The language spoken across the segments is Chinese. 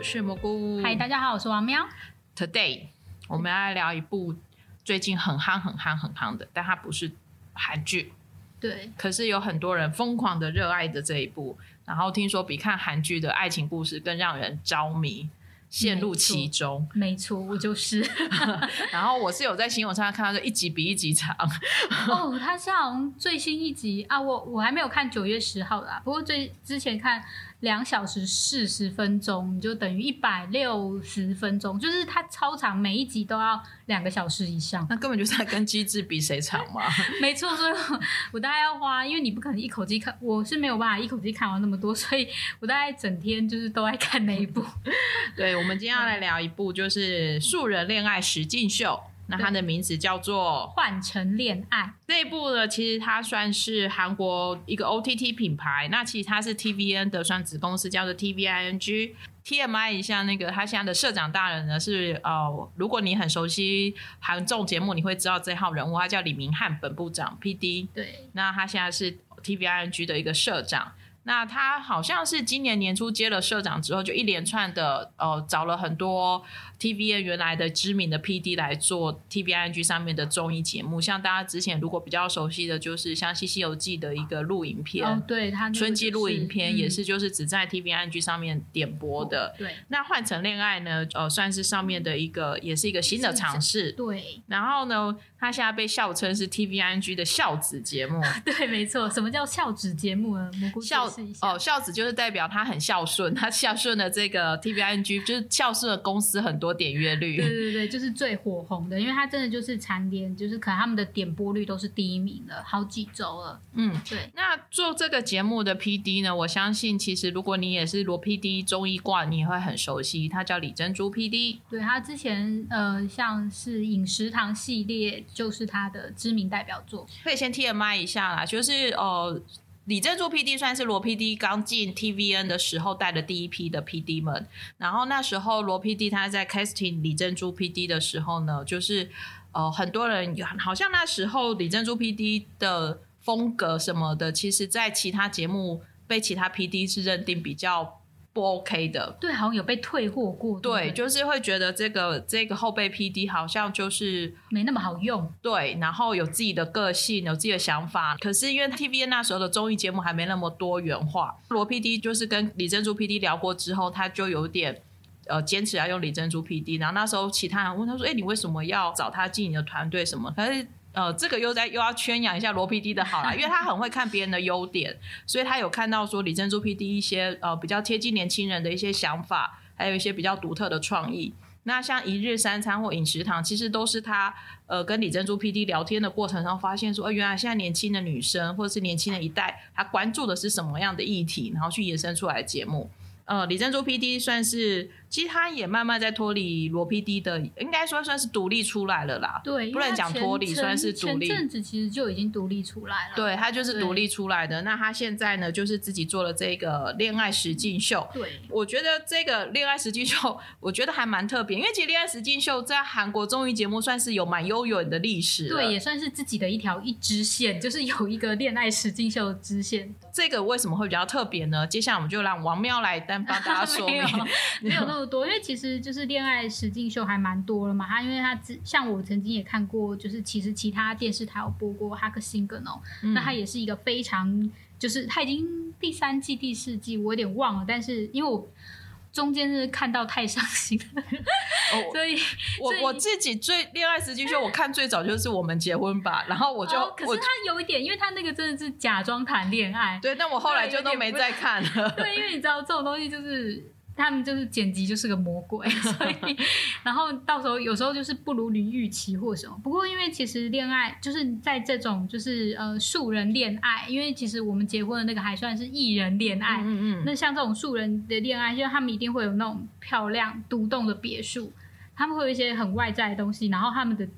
我是蘑菇。嗨，大家好，我是王喵。Today 我们要来聊一部最近很夯、很夯、很夯的，但它不是韩剧。对。可是有很多人疯狂的热爱的这一部，然后听说比看韩剧的爱情故事更让人着迷。陷入其中，没错，我就是。然后我是有在新闻上看到，就一集比一集长。哦，他像最新一集啊，我我还没有看九月十号的啊，不过最之前看。两小时四十分钟，就等于一百六十分钟，就是它超长，每一集都要两个小时以上。那根本就是在跟机智比谁长嘛。没错，所以我大概要花，因为你不可能一口气看，我是没有办法一口气看完那么多，所以我大概整天就是都在看那一部。对，我们今天要来聊一部，就是《素人恋爱实境秀》。那它的名字叫做《换成恋爱》。这一部呢，其实它算是韩国一个 OTT 品牌。那其实它是 TVN 的算子公司，叫做 TVING。TMI 一下，那个他现在的社长大人呢是呃，如果你很熟悉韩综节目，你会知道这号人物，他叫李明翰本部长 PD。对。那他现在是 TVING 的一个社长。那他好像是今年年初接了社长之后，就一连串的呃找了很多 TVN 原来的知名的 PD 来做 TVING 上面的综艺节目。像大家之前如果比较熟悉的就是像《西西游记》的一个录影片，哦，对，他、就是、春季录影片也是就是只在 TVING 上面点播的。哦、对，那换成恋爱呢，呃，算是上面的一个也是一个新的尝试。对，然后呢，他现在被笑称是 TVING 的孝子节目。对，没错。什么叫孝子节目呢？蘑菇孝哦，孝子就是代表他很孝顺，他孝顺的这个 TVING 就是孝顺的公司很多点阅率。对对对，就是最火红的，因为他真的就是蝉联，就是可能他们的点播率都是第一名了，好几周了。嗯，对。那做这个节目的 PD 呢，我相信其实如果你也是罗 PD 综艺挂，你也会很熟悉，他叫李珍珠 PD。对，他之前呃，像是饮食堂系列就是他的知名代表作。可以先 TMI 一下啦，就是呃。李珍珠 PD 算是罗 PD 刚进 TVN 的时候带的第一批的 PD 们，然后那时候罗 PD 他在 casting 李珍珠 PD 的时候呢，就是呃很多人好像那时候李珍珠 PD 的风格什么的，其实在其他节目被其他 PD 是认定比较。不 OK 的，对，好像有被退货过。对，对，就是会觉得这个这个后备 PD 好像就是没那么好用。对，然后有自己的个性，有自己的想法。可是因为 TVN 那时候的综艺节目还没那么多元化，罗 PD 就是跟李珍珠 PD 聊过之后，他就有点呃坚持要用李珍珠 PD。然后那时候其他人问他说：“哎，你为什么要找他进你的团队？什么？”可是。呃，这个又在又要圈养一下罗 PD 的好啦，因为他很会看别人的优点，所以他有看到说李珍珠 PD 一些呃比较贴近年轻人的一些想法，还有一些比较独特的创意。那像一日三餐或饮食堂，其实都是他呃跟李珍珠 PD 聊天的过程中发现说，呃，原来现在年轻的女生或者是年轻的一代，他关注的是什么样的议题，然后去延伸出来的节目。呃，李珍珠 PD 算是，其实他也慢慢在脱离罗 PD 的，应该说算是独立出来了啦。对，不能讲脱离，算是独立。前阵子其实就已经独立出来了。对，他就是独立出来的。那他现在呢，就是自己做了这个恋爱实境秀。对，我觉得这个恋爱实境秀，我觉得还蛮特别，因为其实恋爱实境秀在韩国综艺节目算是有蛮悠远的历史。对，也算是自己的一条一支线，就是有一个恋爱实境秀支线。这个为什么会比较特别呢？接下来我们就让王喵来单帮大家说明。没有，多，因为其实就是恋爱实境秀还蛮多了嘛。他因为他像我曾经也看过，就是其实其他电视台有播过《哈克辛格》哦，那他也是一个非常，就是他已经第三季、第四季，我有点忘了，但是因为我。中间是看到太伤心了，哦、所以我我自己最恋爱实境秀，我看最早就是我们结婚吧，然后我就，哦、可是他有一点，因为他那个真的是假装谈恋爱，对，但我后来就都没再看了，对，因为你知道这种东西就是。他们就是剪辑就是个魔鬼，所以然后到时候有时候就是不如你预期或什么。不过因为其实恋爱就是在这种就是呃素人恋爱，因为其实我们结婚的那个还算是艺人恋爱，嗯嗯，那像这种素人的恋爱，因为他们一定会有那种漂亮独栋的别墅，他们会有一些很外在的东西，然后他们的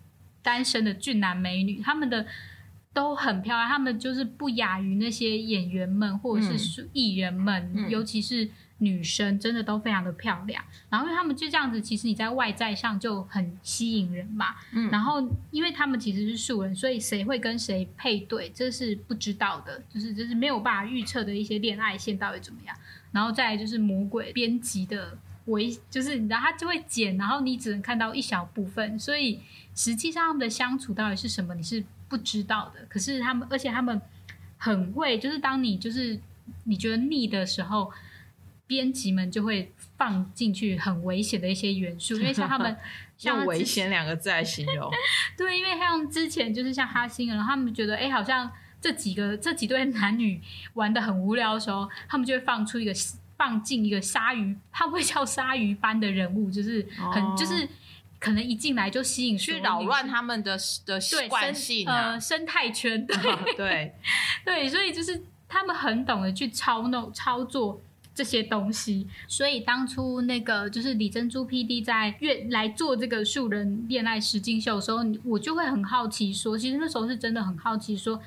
单身的俊男美女，他们的都很漂亮，他们就是不亚于那些演员们或者是艺人们，嗯，尤其是。女生真的都非常的漂亮，然后因为他们就这样子，其实你在外在上就很吸引人嘛。嗯，然后因为他们其实是素人，所以谁会跟谁配对，这是不知道的，就是就是没有办法预测的一些恋爱线到底怎么样。然后再来就是魔鬼编辑的微，就是然后他就会剪，然后你只能看到一小部分，所以实际上他们的相处到底是什么，你是不知道的。可是他们，而且他们很会，就是当你就是你觉得腻的时候，编辑们就会放进去很危险的一些元素，因为像他们 像用“危险”两个字来形容。对，因为像之前就是像哈星人，他们觉得哎，好像这几个这几对男女玩的很无聊的时候，他们就会放出一个。放进一个鲨鱼，他会叫鲨鱼般的人物，就是很、哦、就是可能一进来就吸引去扰乱他们的的惯性、啊、呃生态圈，对、哦、对对，所以就是他们很懂得去操弄操作这些东西。所以当初那个就是李珍珠 PD 在越来做这个素人恋爱实境秀的时候，我就会很好奇说，其实那时候是真的很好奇说。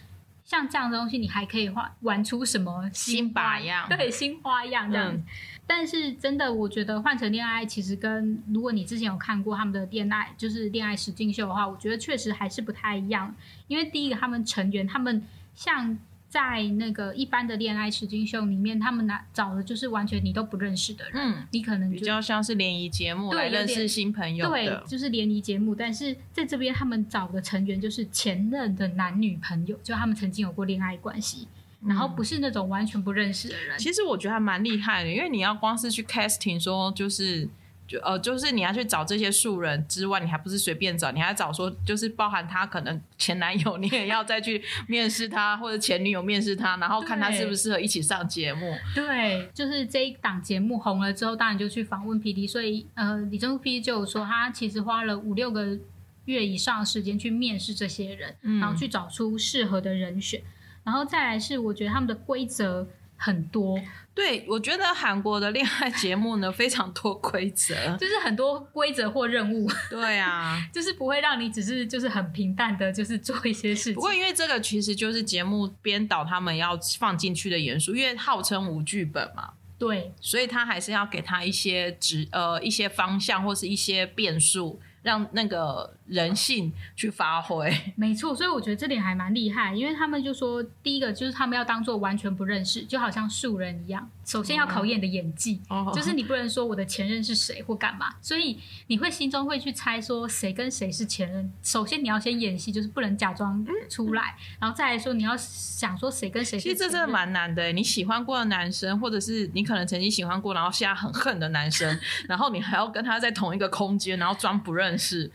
像这样的东西，你还可以画玩出什么新花样？对，新花样这样。嗯、但是真的，我觉得换成恋爱其实跟如果你之前有看过他们的恋爱，就是恋爱实境秀的话，我觉得确实还是不太一样。因为第一个，他们成员他们像。在那个一般的恋爱实境秀里面，他们拿找的就是完全你都不认识的人，嗯，你可能比较像是联谊节目来认识新朋友，对，就是联谊节目。但是在这边，他们找的成员就是前任的男女朋友，就他们曾经有过恋爱关系，然后不是那种完全不认识的人。其实我觉得还蛮厉害的，因为你要光是去 casting 说就是。就呃，就是你要去找这些素人之外，你还不是随便找，你还找说，就是包含他可能前男友，你也要再去面试他，或者前女友面试他，然后看他适不适合一起上节目。对，就是这一档节目红了之后，当然就去访问 PD，所以呃，李珍珠 PD 就有说，他其实花了五六个月以上的时间去面试这些人，嗯，然后去找出适合的人选，然后再来是我觉得他们的规则。很多，对，我觉得韩国的恋爱节目呢，非常多规则，就是很多规则或任务。对啊，就是不会让你只是就是很平淡的，就是做一些事情。不过因为这个其实就是节目编导他们要放进去的元素，因为号称无剧本嘛，对，所以他还是要给他一些指呃一些方向或是一些变数。让那个人性去发挥，没错，所以我觉得这点还蛮厉害，因为他们就说，第一个就是他们要当做完全不认识，就好像素人一样，首先要考验你的演技，哦、就是你不能说我的前任是谁或干嘛，所以你会心中会去猜说谁跟谁是前任。首先你要先演戏，就是不能假装出来，嗯、然后再来说你要想说谁跟谁。其实这真的蛮难的，你喜欢过的男生，或者是你可能曾经喜欢过，然后现在很恨的男生，然后你还要跟他在同一个空间，然后装不认识。是，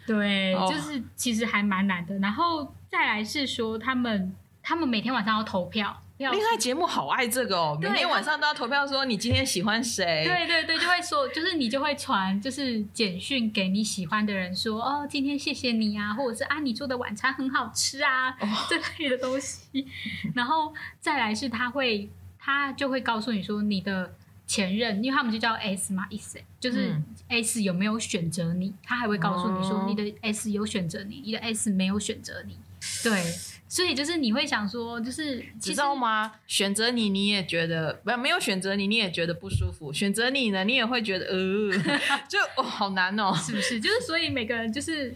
对，就是其实还蛮难的。然后再来是说，他们他们每天晚上要投票，恋爱节目好爱这个哦，每天晚上都要投票，说你今天喜欢谁？对对对，就会说，就是你就会传，就是简讯给你喜欢的人说，哦，今天谢谢你啊，或者是啊，你做的晚餐很好吃啊，哦、这类的东西。然后再来是他会，他就会告诉你说你的。前任，因为他们就叫 S 嘛，S 就是 S 有没有选择你，他还会告诉你说你的 S 有选择你，你的 S 没有选择你。对，所以就是你会想说，就是你知道吗？选择你你也觉得不，没有选择你你也觉得不舒服，选择你呢你也会觉得呃，就哦好难哦，是不是？就是所以每个人就是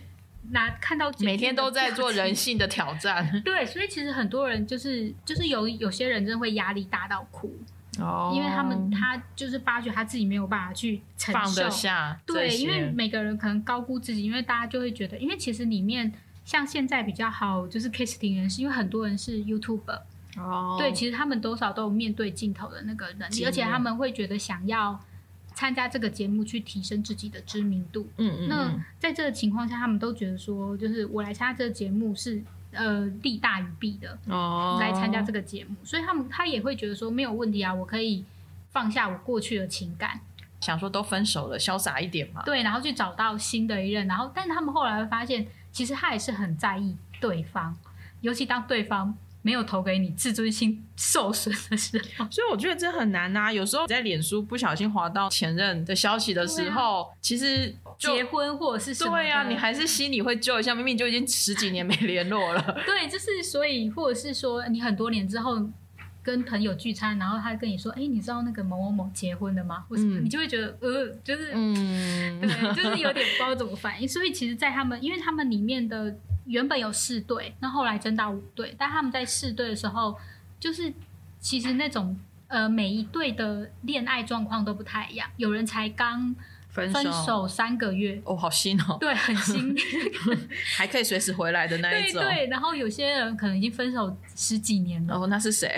拿看到每天都在做人性的挑战，对，所以其实很多人就是就是有有些人真的会压力大到哭。哦，因为他们他就是发觉他自己没有办法去承受，放得下。对，因为每个人可能高估自己，因为大家就会觉得，因为其实里面像现在比较好就是 casting 人士，因为很多人是 YouTuber 哦，对，其实他们多少都有面对镜头的那个能力，而且他们会觉得想要参加这个节目去提升自己的知名度。嗯嗯，那在这个情况下，他们都觉得说，就是我来参加这个节目是。呃，利大于弊的哦，来参加这个节目，所以他们他也会觉得说没有问题啊，我可以放下我过去的情感，想说都分手了，潇洒一点嘛。对，然后去找到新的一任，然后，但他们后来会发现，其实他也是很在意对方，尤其当对方没有投给你，自尊心受损的时候。所以我觉得这很难呐、啊。有时候在脸书不小心滑到前任的消息的时候，啊、其实。结婚或者是什么？对呀、啊，你还是心里会揪一下，明明就已经十几年没联络了。对，就是所以，或者是说，你很多年之后跟朋友聚餐，然后他跟你说：“哎、欸，你知道那个某某某结婚了吗？”或者、嗯、你就会觉得呃，就是嗯，对，就是有点不知道怎么反应。所以，其实，在他们，因为他们里面的原本有四对，那后来增到五对，但他们在四对的时候，就是其实那种呃，每一对的恋爱状况都不太一样，有人才刚。分分手三个月，哦，好新哦，对，很新，还可以随时回来的那一种。对对，然后有些人可能已经分手十几年了。哦，那是谁？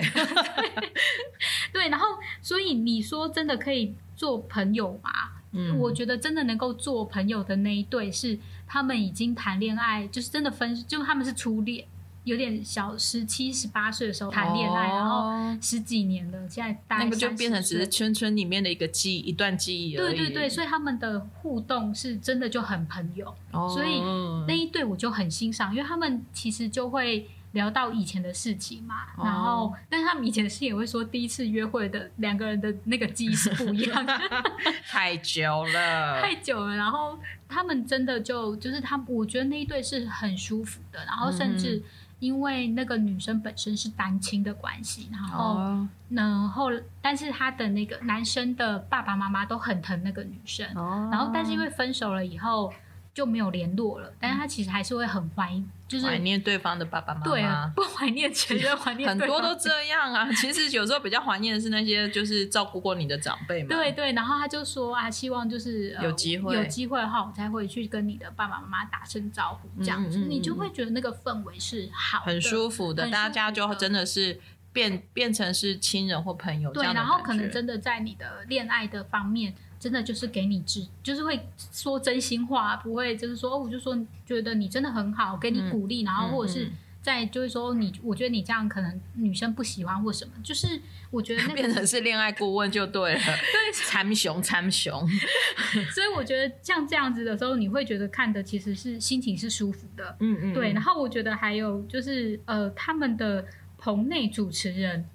对，然后所以你说真的可以做朋友吗？嗯，我觉得真的能够做朋友的那一对是他们已经谈恋爱，就是真的分，就他们是初恋。有点小，十七、十八岁的时候谈恋爱，哦，然后十几年了，现在大个就变成只是圈圈里面的一个记忆，一段记忆而已。对对对，所以他们的互动是真的就很朋友，哦，所以那一对我就很欣赏，因为他们其实就会聊到以前的事情嘛，哦，然后但是他们以前的事情也会说，第一次约会的两个人的那个记忆是不一样的，太久了，太久了。然后他们真的就就是他，我觉得那一对是很舒服的，然后甚至。因为那个女生本身是单亲的关系，然后，然后，但是他的那个男生的爸爸妈妈都很疼那个女生，然后，但是因为分手了以后就没有联络了，但是他其实还是会很怀，就是怀念对方的爸爸妈妈，对啊，不怀念前任，怀念很多都这样啊。其实有时候比较怀念的是那些就是照顾过你的长辈嘛。对对，然后他就说啊，希望就是有机会，有机会的话，我才会去跟你的爸爸妈妈打声招呼，这样子你就会觉得那个氛围是好，很舒服的，大家就真的是变变成是亲人或朋友。对，然后可能真的在你的恋爱的方面。真的就是给你支，就是会说真心话，不会就是说，我就说觉得你真的很好，给你鼓励，嗯、然后或者是在就是说你，我觉得你这样可能女生不喜欢或什么，就是我觉得那个 变成是恋爱顾问就对了，对，参雄参雄，所以我觉得像这样子的时候，你会觉得看的其实是心情是舒服的，嗯嗯，对。然后我觉得还有就是呃，他们的棚内主持人，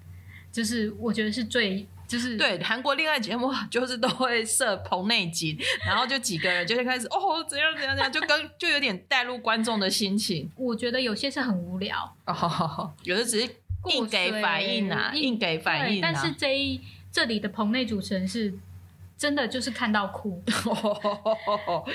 就是我觉得是最。就是对韩国恋爱节目，就是都会设棚内景，然后就几个人就会开始哦，怎样怎样怎样，就跟就有点带入观众的心情。我觉得有些是很无聊哦，有的只是硬给反应啊，硬给反应。但是这一这里的棚内主持人是真的就是看到哭，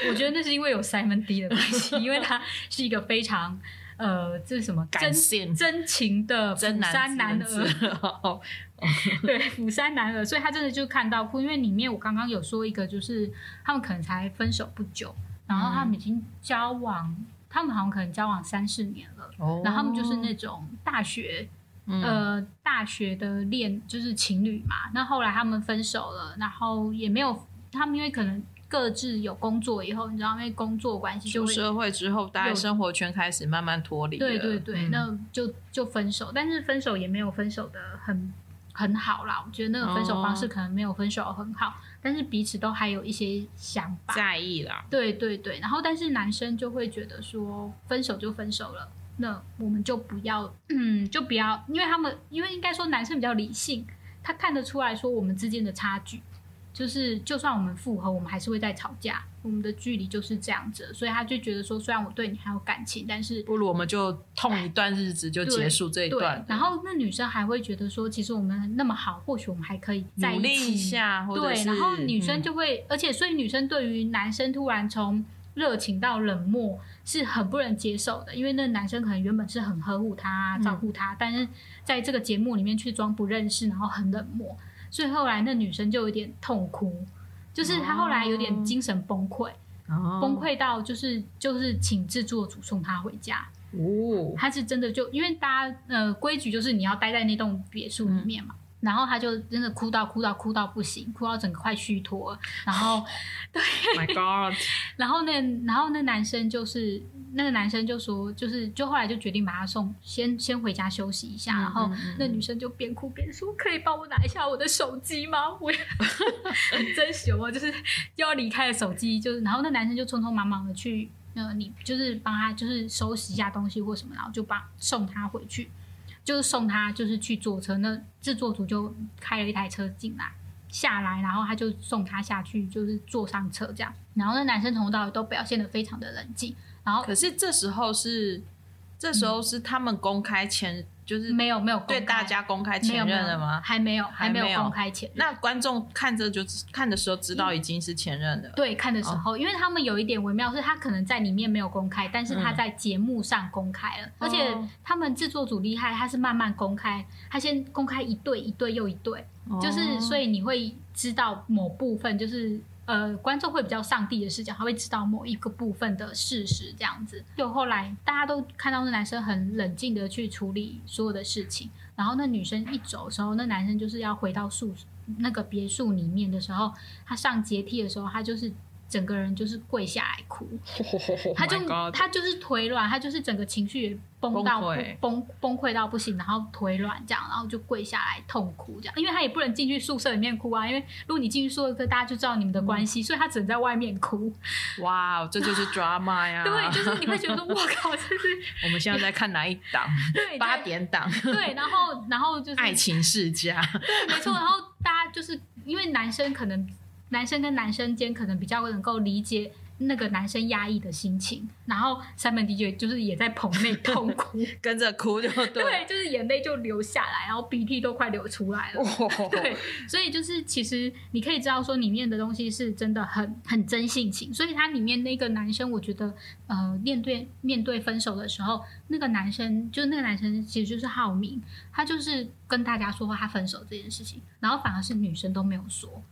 我觉得那是因为有 Simon D 的关系，因为他是一个非常呃，这是什么？真性。真情的釜山男儿。对，釜山男儿，所以他真的就看到哭，因为里面我刚刚有说一个，就是他们可能才分手不久，然后他们已经交往，嗯、他们好像可能交往三四年了，哦、然后他们就是那种大学，嗯、呃，大学的恋就是情侣嘛，那后来他们分手了，然后也没有，他们因为可能各自有工作以后，你知道，因为工作关系，出社会之后，大家生活圈开始慢慢脱离，对对对，嗯、那就就分手，但是分手也没有分手的很。很好啦，我觉得那个分手方式可能没有分手很好，哦、但是彼此都还有一些想法在意啦。对对对，然后但是男生就会觉得说，分手就分手了，那我们就不要，嗯，就不要，因为他们因为应该说男生比较理性，他看得出来说我们之间的差距。就是，就算我们复合，我们还是会再吵架。我们的距离就是这样子，所以他就觉得说，虽然我对你还有感情，但是不如我们就痛一段日子就结束这一段。然后那女生还会觉得说，其实我们那么好，或许我们还可以在一起。努力一下，对，然后女生就会，嗯、而且所以女生对于男生突然从热情到冷漠是很不能接受的，因为那男生可能原本是很呵护她、照顾她，嗯、但是在这个节目里面去装不认识，然后很冷漠。所以后来那女生就有点痛哭，就是她后来有点精神崩溃，哦、崩溃到就是就是请制作组送她回家。哦，她是真的就因为大家呃规矩就是你要待在那栋别墅里面嘛。嗯然后他就真的哭到哭到哭到不行，哭到整个快虚脱。然后，对，My God！然后那然后那男生就是那个男生就说，就是就后来就决定把他送先先回家休息一下。嗯、然后那女生就边哭边说：“可以帮我拿一下我的手机吗？” 我很真实哦，就是要离开了手机，就是然后那男生就匆匆忙忙的去，呃，你就是帮他就是收拾一下东西或什么，然后就帮送他回去。就是送他，就是去坐车。那制作组就开了一台车进来，下来，然后他就送他下去，就是坐上车这样。然后那男生从头到尾都表现得非常的冷静。然后，可是这时候是，这时候是他们公开前。就是没有没有对大家公开前任了吗？还没有还没有公开前任。那观众看着就看的时候知道已经是前任了。对，看的时候，因为他们有一点微妙，是他可能在里面没有公开，但是他在节目上公开了。而且他们制作组厉害，他是慢慢公开，他先公开一对一对又一对，就是所以你会知道某部分就是呃，观众会比较上帝的视角，他会知道某一个部分的事实，这样子。就后来大家都看到那男生很冷静的去处理所有的事情，然后那女生一走的时候，那男生就是要回到宿那个别墅里面的时候，他上阶梯的时候，他就是。整个人就是跪下来哭，他就他就是腿软，他就是整个情绪也崩到崩崩溃到不行，然后腿软这样，然后就跪下来痛哭这样，因为他也不能进去宿舍里面哭啊，因为如果你进去宿舍，大家就知道你们的关系，所以他只能在外面哭。哇，这就是 drama 呀！对，就是你会觉得我靠，这是我们现在在看哪一档？对，八点档。对，然后然后就是爱情世家。对，没错。然后大家就是因为男生可能。男生跟男生间可能比较能够理解那个男生压抑的心情，然后三本 DJ 就是也在棚内痛哭，跟着哭就对，对，就是眼泪就流下来，然后鼻涕都快流出来了。哦、对，所以就是其实你可以知道说里面的东西是真的很很真性情，所以他里面那个男生，我觉得呃面对面对分手的时候，那个男生就是那个男生其实就是浩明，他就是跟大家说他分手这件事情，然后反而是女生都没有说。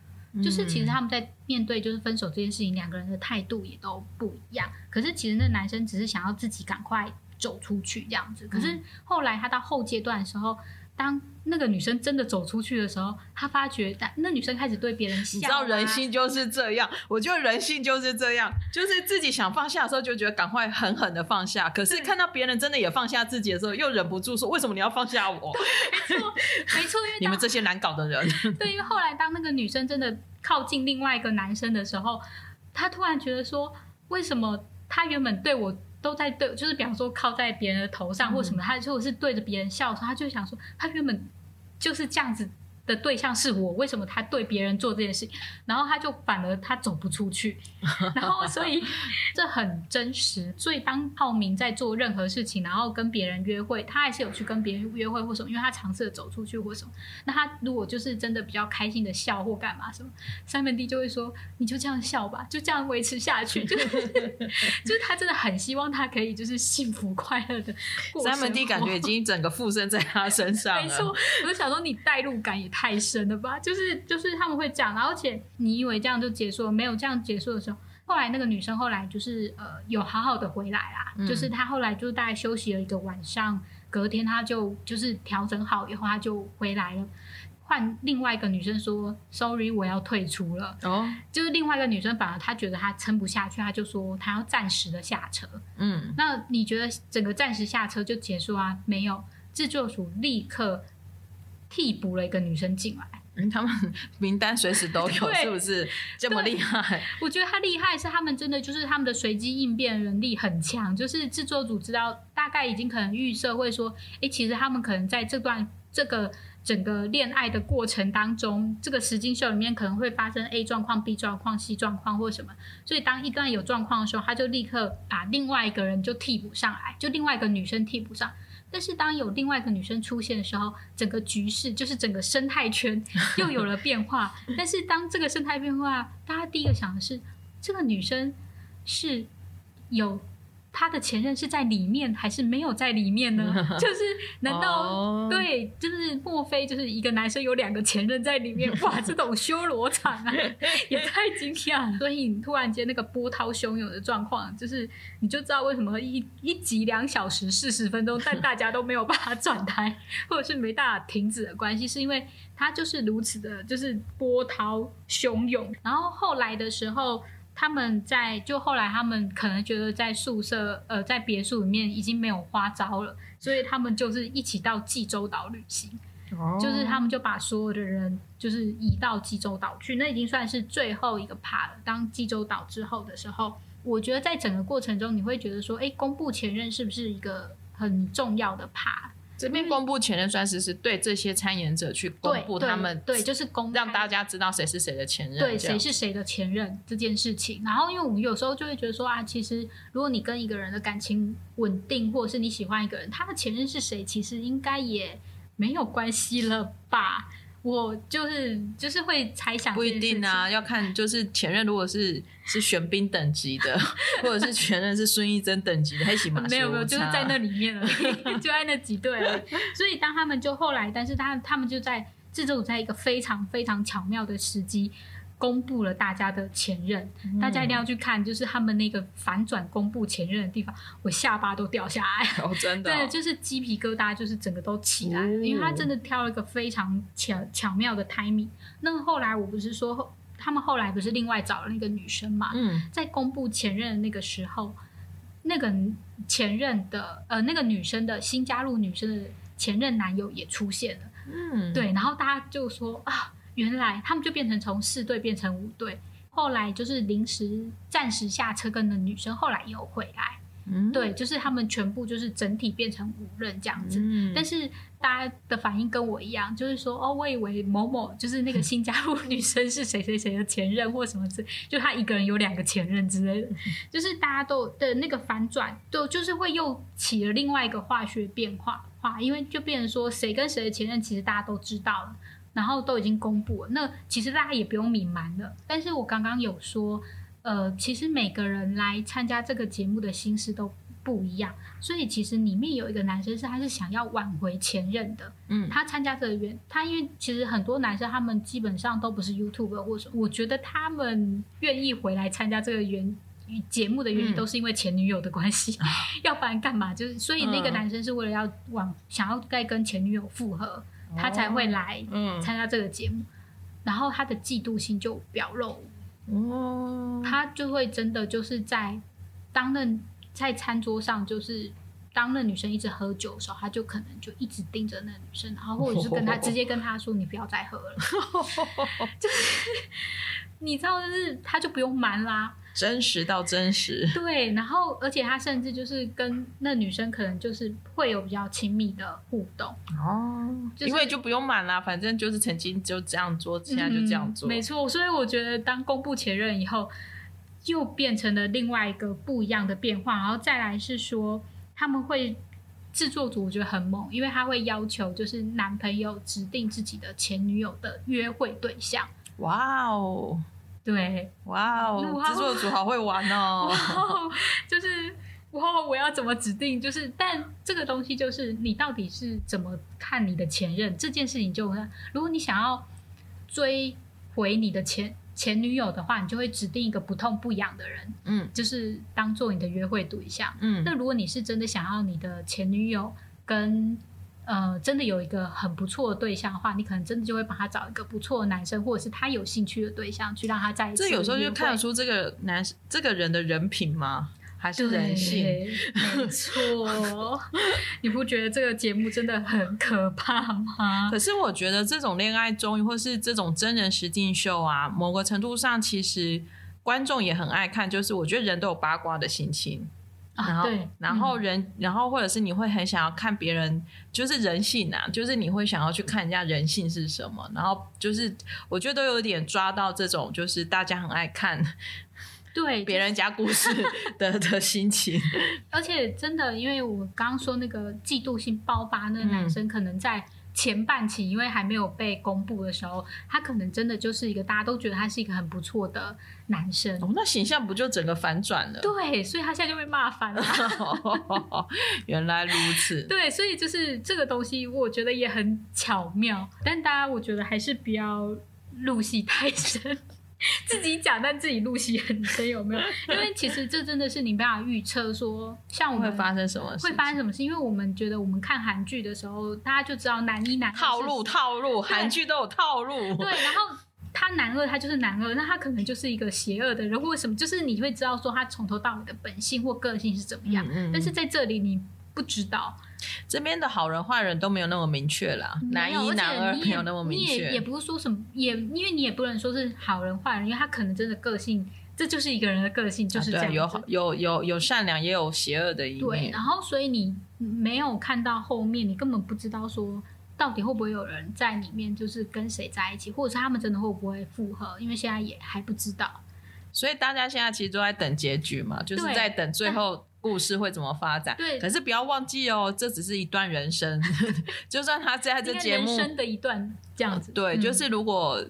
就是其实他们在面对就是分手这件事情，两个人的态度也都不一样。可是其实那男生只是想要自己赶快走出去这样子。可是后来他到后阶段的时候，当那个女生真的走出去的时候，她发觉那女生开始对别人笑。你知道人性就是这样，我觉得人性就是这样，就是自己想放下的时候就觉得赶快狠狠的放下，可是看到别人真的也放下自己的时候，又忍不住说为什么你要放下我？没错，没错，因为 你们这些难搞的人。对，因为后来当那个女生真的靠近另外一个男生的时候，他突然觉得说，为什么他原本对我。都在对，就是比方说靠在别人的头上或什么，他就是对着别人笑的时候，他就想说，他原本就是这样子。的对象是我，为什么他对别人做这件事情，然后他就反而他走不出去，然后所以 这很真实。所以当浩明在做任何事情，然后跟别人约会，他还是有去跟别人约会或什么，因为他尝试着走出去或什么。那他如果就是真的比较开心的笑或干嘛什么，三门弟就会说：“你就这样笑吧，就这样维持下去。”就是就是他真的很希望他可以就是幸福快乐的过。三门弟感觉已经整个附身在他身上了。没错，我就想说你代入感也。太深了吧？就是就是他们会讲，而且你以为这样就结束了，没有这样结束的时候，后来那个女生后来就是呃有好好的回来啦，嗯、就是她后来就大概休息了一个晚上，隔天她就就是调整好以后，她就回来了。换另外一个女生说：“Sorry，我要退出了。”哦，就是另外一个女生反而她觉得她撑不下去，她就说她要暂时的下车。嗯，那你觉得整个暂时下车就结束啊？没有，制作组立刻。替补了一个女生进来，嗯，他们 名单随时都有，是不是这么厉害？我觉得他厉害是他们真的就是他们的随机应变能力很强，就是制作组知道大概已经可能预设会说，哎、欸，其实他们可能在这段这个整个恋爱的过程当中，这个实境秀里面可能会发生 A 状况、B 状况、C 状况或什么，所以当一段有状况的时候，他就立刻把另外一个人就替补上来，就另外一个女生替补上。但是当有另外一个女生出现的时候，整个局势就是整个生态圈 又有了变化。但是当这个生态变化，大家第一个想的是，这个女生是有。他的前任是在里面还是没有在里面呢？就是难道、oh. 对？就是莫非就是一个男生有两个前任在里面？哇，这种修罗场啊，也太惊讶了！所以你突然间那个波涛汹涌的状况，就是你就知道为什么一一集两小时四十分钟，但大家都没有办法转台，或者是没办法停止的关系，是因为他就是如此的，就是波涛汹涌。然后后来的时候。他们在就后来，他们可能觉得在宿舍，呃，在别墅里面已经没有花招了，所以他们就是一起到济州岛旅行。哦，就是他们就把所有的人就是移到济州岛去，那已经算是最后一个 part 了。当济州岛之后的时候，我觉得在整个过程中，你会觉得说，哎，公布前任是不是一个很重要的 part？这边公布前任算是是对这些参演者去公布他们对，对，就是公让大家知道谁是谁的前任，对，谁是谁的前任这件事情。然后，因为我们有时候就会觉得说啊，其实如果你跟一个人的感情稳定，或者是你喜欢一个人，他的前任是谁，其实应该也没有关系了吧。我就是就是会猜想，不一定啊，要看就是前任如果是是玄彬等级的，或者是前任是孙艺珍等级的，还行吧？没有没有，就是在那里面了，就在那几对了。所以当他们就后来，但是他他们就在制作组在一个非常非常巧妙的时机，公布了大家的前任，嗯、大家一定要去看，就是他们那个反转公布前任的地方，我下巴都掉下来，哦，真的、哦，对，就是鸡皮疙瘩，就是整个都起来了，哦、因为他真的挑了一个非常巧巧妙的 timing。那后来我不是说，他们后来不是另外找了那个女生嘛？嗯，在公布前任的那个时候，那个前任的呃那个女生的新加入女生的前任男友也出现了，嗯，对，然后大家就说啊。原来他们就变成从四队变成五队，后来就是临时暂时下车跟的女生后来又回来，嗯，对，就是他们全部就是整体变成五任这样子。嗯，但是大家的反应跟我一样，就是说哦，我以为某某就是那个新加入女生是谁谁谁的前任或什么之，就他一个人有两个前任之类的，就是大家都的那个反转，都就是会又起了另外一个化学变化化，因为就变成说谁跟谁的前任其实大家都知道了。然后都已经公布了，那其实大家也不用隐瞒了。但是我刚刚有说，呃，其实每个人来参加这个节目的心思都不一样，所以其实里面有一个男生是他是想要挽回前任的，嗯，他参加这个原他因为其实很多男生他们基本上都不是 YouTuber 或什么，我觉得他们愿意回来参加这个原节目的原因都是因为前女友的关系，嗯、要不然干嘛？就是所以那个男生是为了要往想要再跟前女友复合。他才会来参加这个节目，然后他的嫉妒心就表露，哦，他就会真的就是在当那在餐桌上，就是当那女生一直喝酒的时候，他就可能就一直盯着那女生，然后或者是跟他、哦、直接跟他说：“你不要再喝了。哦”就是 你知道，就是他就不用瞒啦。真实到真实，对，然后而且他甚至就是跟那女生可能就是会有比较亲密的互动哦，就是、因为就不用瞒啦，反正就是曾经就这样做，现在就这样做，嗯、没错。所以我觉得当公布前任以后，又变成了另外一个不一样的变化。然后再来是说，他们会制作组我觉得很猛，因为他会要求就是男朋友指定自己的前女友的约会对象。哇哦！对，哇哦，制作组好会玩哦！哇，就是哇，我要怎么指定？就是，但这个东西就是你到底是怎么看你的前任这件事情就，就如果你想要追回你的前前女友的话，你就会指定一个不痛不痒的人，嗯，就是当做你的约会对象，嗯。那如果你是真的想要你的前女友跟呃，真的有一个很不错的对象的话，你可能真的就会帮他找一个不错的男生，或者是他有兴趣的对象，去让他在一起。这有时候就看得出这个男这个人的人品吗？还是人性？没错，你不觉得这个节目真的很可怕吗？可是我觉得这种恋爱综艺或是这种真人实境秀啊，某个程度上其实观众也很爱看，就是我觉得人都有八卦的心情。然后，啊、然后人，嗯、然后或者是你会很想要看别人，就是人性啊，就是你会想要去看人家人性是什么。然后就是，我觉得都有点抓到这种，就是大家很爱看，对别人家故事的的，的心情。而且真的，因为我刚刚说那个嫉妒心爆发，那个男生可能在。前半期因为还没有被公布的时候，他可能真的就是一个大家都觉得他是一个很不错的男生。哦，那形象不就整个反转了？对，所以他现在就被骂翻了。原来如此。对，所以就是这个东西，我觉得也很巧妙。但大家我觉得还是不要入戏太深。自己讲，但自己入戏很深，有没有？因为其实这真的是你没办法预测，说像我们会发生什么，会发生什么事？因为我们觉得我们看韩剧的时候，大家就知道男一男二套路套路，韩剧都有套路。对，然后他男二，他就是男二，那他可能就是一个邪恶的人，或者什么，就是你会知道说他从头到尾的本性或个性是怎么样。嗯嗯嗯，但是在这里你不知道。这边的好人坏人都没有那么明确啦，男一男二没有那么明确，你也也不是说什么，也因为你也不能说是好人坏人，因为他可能真的个性，这就是一个人的个性，就是这样，啊，有好有有有善良，也有邪恶的一面。对，然后所以你没有看到后面，你根本不知道说到底会不会有人在里面，就是跟谁在一起，或者是他们真的会不会复合，因为现在也还不知道。所以大家现在其实都在等结局嘛，就是在等最后。故事会怎么发展？对，可是不要忘记哦，这只是一段人生。就算他在这节目人生的一段这样子，对，嗯、就是如果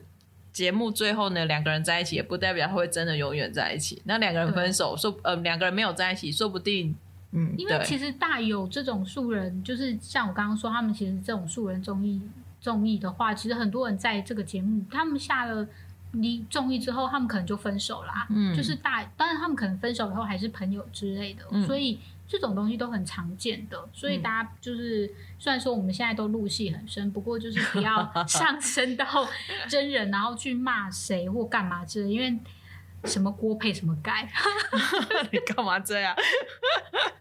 节目最后呢，两个人在一起，也不代表他会真的永远在一起。那两个人分手，说呃，两个人没有在一起，说不定，嗯，因为其实大有这种素人，就是像我刚刚说，他们其实这种素人综艺综艺的话，其实很多人在这个节目，他们下了离综艺之后，他们可能就分手啦。嗯，就是大，当然他们可能分手以后还是朋友之类的，嗯、所以这种东西都很常见的。所以大家就是，嗯、虽然说我们现在都入戏很深，不过就是不要 上升到真人，然后去骂谁或干嘛之类，因为什么锅配什么盖。你干嘛这样？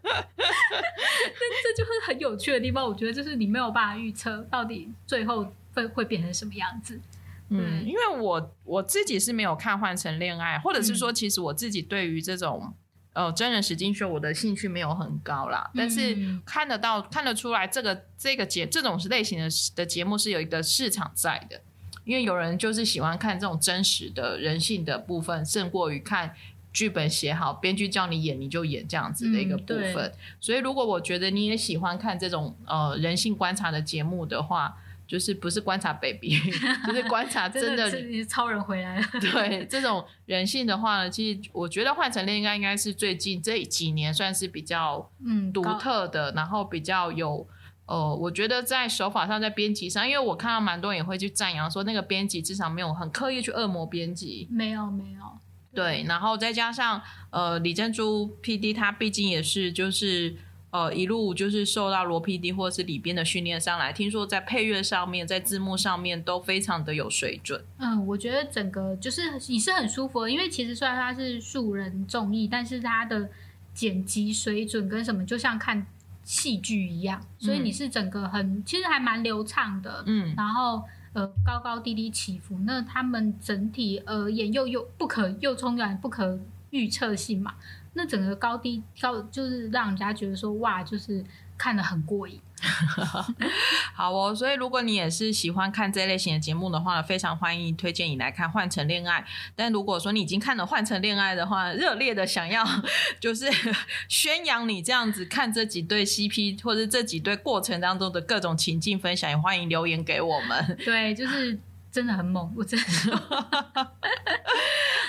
但这就是很有趣的地方。我觉得就是你没有办法预测到底最后会会变成什么样子。嗯，因为我我自己是没有看《换成恋爱》，或者是说，其实我自己对于这种、嗯、呃真人实境秀，我的兴趣没有很高啦。但是看得到、看得出来，这个这个节这种类型的的节目是有一个市场在的，因为有人就是喜欢看这种真实的人性的部分，胜过于看剧本写好，编剧叫你演你就演这样子的一个部分。嗯、所以，如果我觉得你也喜欢看这种呃人性观察的节目的话，就是不是观察 baby，就是观察真的，超人回来了。对这种人性的话呢，其实我觉得换乘恋爱应该是最近这几年算是比较嗯独特的，嗯、然后比较有呃，我觉得在手法上，在编辑上，因为我看到蛮多人也会去赞扬说那个编辑至少没有很刻意去恶魔编辑，没有没有。对，然后再加上呃李珍珠 PD，他毕竟也是就是。呃，一路就是受到罗 PD 或是里边的训练上来，听说在配乐上面，在字幕上面都非常的有水准。嗯，我觉得整个就是你是很舒服的，因为其实虽然它是素人综艺，但是它的剪辑水准跟什么就像看戏剧一样，所以你是整个很其实还蛮流畅的。嗯，然后呃高高低低起伏，那他们整体而言又又不可又充满不可预测性嘛。那整个高低高就是让人家觉得说哇，就是看得很过瘾。好哦，所以如果你也是喜欢看这类型的节目的话，非常欢迎推荐你来看《换成恋爱》。但如果说你已经看了《换成恋爱》的话，热烈的想要就是 宣扬你这样子看这几对 CP 或者这几对过程当中的各种情境分享，也欢迎留言给我们。对，就是。真的很猛，我真的。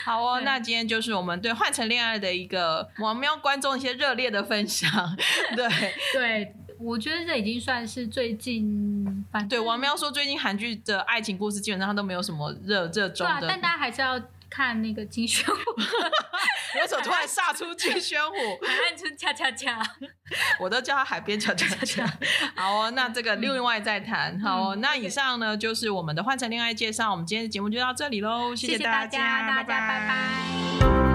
好哦，那今天就是我们对换成恋爱的一个王喵观众一些热烈的分享。对对，我觉得这已经算是最近，反正对王喵说，最近韩剧的爱情故事基本上都没有什么热热衷的，啊，但大家还是要。看那个金宣虎，为什么突然杀出金宣虎？海岸村恰恰恰，我都叫他海边恰恰恰。好哦，那这个另外再谈。好哦，那以上呢就是我们的换成恋爱介绍。我们今天的节目就到这里喽，谢谢大家，大家，拜拜。